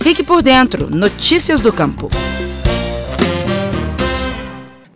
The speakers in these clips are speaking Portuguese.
Fique por dentro. Notícias do Campo.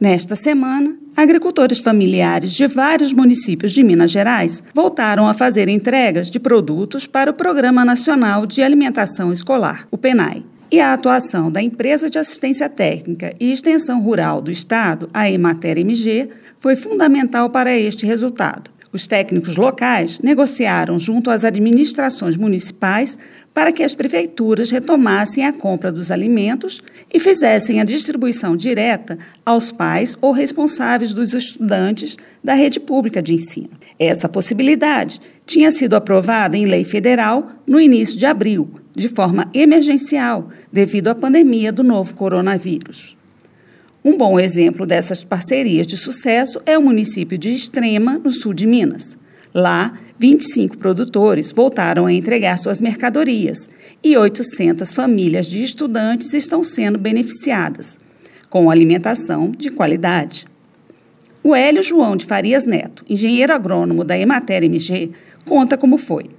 Nesta semana, agricultores familiares de vários municípios de Minas Gerais voltaram a fazer entregas de produtos para o Programa Nacional de Alimentação Escolar, o PENAI. E a atuação da Empresa de Assistência Técnica e Extensão Rural do Estado, a Emater MG, foi fundamental para este resultado. Os técnicos locais negociaram junto às administrações municipais para que as prefeituras retomassem a compra dos alimentos e fizessem a distribuição direta aos pais ou responsáveis dos estudantes da rede pública de ensino. Essa possibilidade tinha sido aprovada em lei federal no início de abril, de forma emergencial, devido à pandemia do novo coronavírus. Um bom exemplo dessas parcerias de sucesso é o município de Extrema, no sul de Minas. Lá, 25 produtores voltaram a entregar suas mercadorias e 800 famílias de estudantes estão sendo beneficiadas, com alimentação de qualidade. O Hélio João de Farias Neto, engenheiro agrônomo da Emater MG, conta como foi.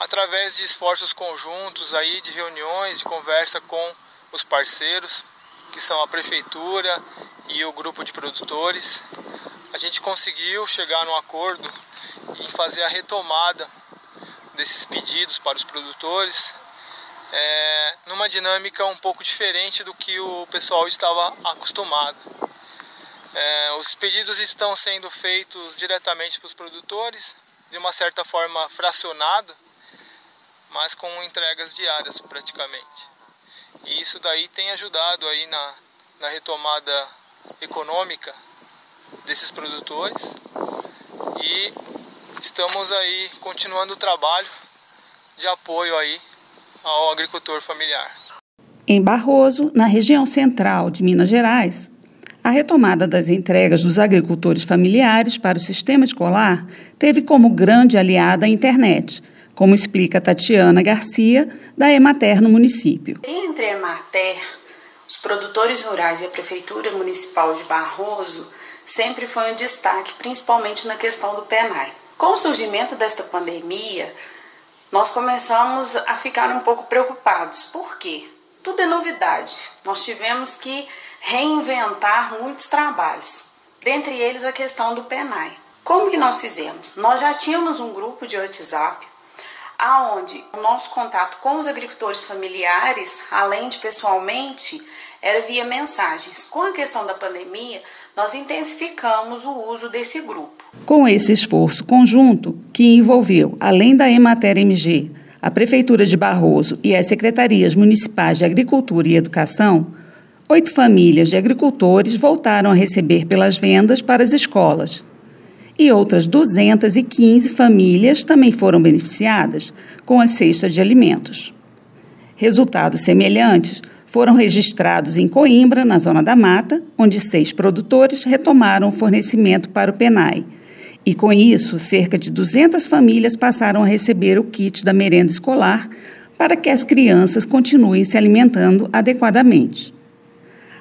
Através de esforços conjuntos aí, de reuniões, de conversa com os parceiros, que são a prefeitura e o grupo de produtores. A gente conseguiu chegar num acordo e fazer a retomada desses pedidos para os produtores, é, numa dinâmica um pouco diferente do que o pessoal estava acostumado. É, os pedidos estão sendo feitos diretamente para os produtores, de uma certa forma fracionado, mas com entregas diárias praticamente. E isso daí tem ajudado aí na, na retomada econômica desses produtores e estamos aí continuando o trabalho de apoio aí ao agricultor familiar. Em Barroso, na região central de Minas Gerais, a retomada das entregas dos agricultores familiares para o sistema escolar teve como grande aliada a internet, como explica Tatiana Garcia, da Emater no município. Entre a Emater, os produtores rurais e a Prefeitura Municipal de Barroso sempre foi um destaque, principalmente na questão do PENAI. Com o surgimento desta pandemia, nós começamos a ficar um pouco preocupados. Por quê? Tudo é novidade. Nós tivemos que reinventar muitos trabalhos, dentre eles a questão do PENAI. Como que nós fizemos? Nós já tínhamos um grupo de WhatsApp aonde o nosso contato com os agricultores familiares, além de pessoalmente, era via mensagens. Com a questão da pandemia, nós intensificamos o uso desse grupo. Com esse esforço conjunto, que envolveu, além da Emater MG, a Prefeitura de Barroso e as Secretarias Municipais de Agricultura e Educação, oito famílias de agricultores voltaram a receber pelas vendas para as escolas e outras 215 famílias também foram beneficiadas com a cesta de alimentos. Resultados semelhantes foram registrados em Coimbra, na Zona da Mata, onde seis produtores retomaram o fornecimento para o PENAI. E com isso, cerca de 200 famílias passaram a receber o kit da merenda escolar para que as crianças continuem se alimentando adequadamente.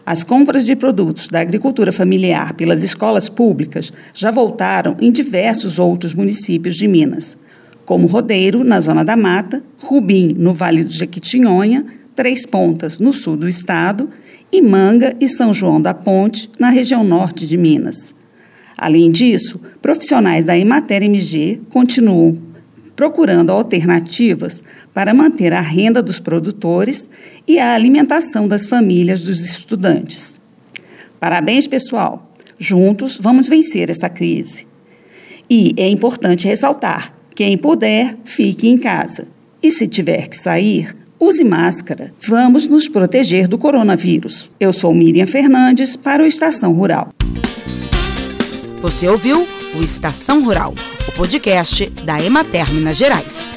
As compras de produtos da agricultura familiar pelas escolas públicas já voltaram em diversos outros municípios de Minas, como Rodeiro, na Zona da Mata, Rubim, no Vale do Jequitinhonha, Três Pontas, no sul do estado, e Manga e São João da Ponte, na região norte de Minas. Além disso, profissionais da Emater MG continuam procurando alternativas para manter a renda dos produtores e a alimentação das famílias dos estudantes. Parabéns, pessoal! Juntos vamos vencer essa crise. E é importante ressaltar: quem puder, fique em casa. E se tiver que sair, use máscara. Vamos nos proteger do coronavírus. Eu sou Miriam Fernandes para o Estação Rural. Você ouviu o Estação Rural, o podcast da Emater Minas Gerais.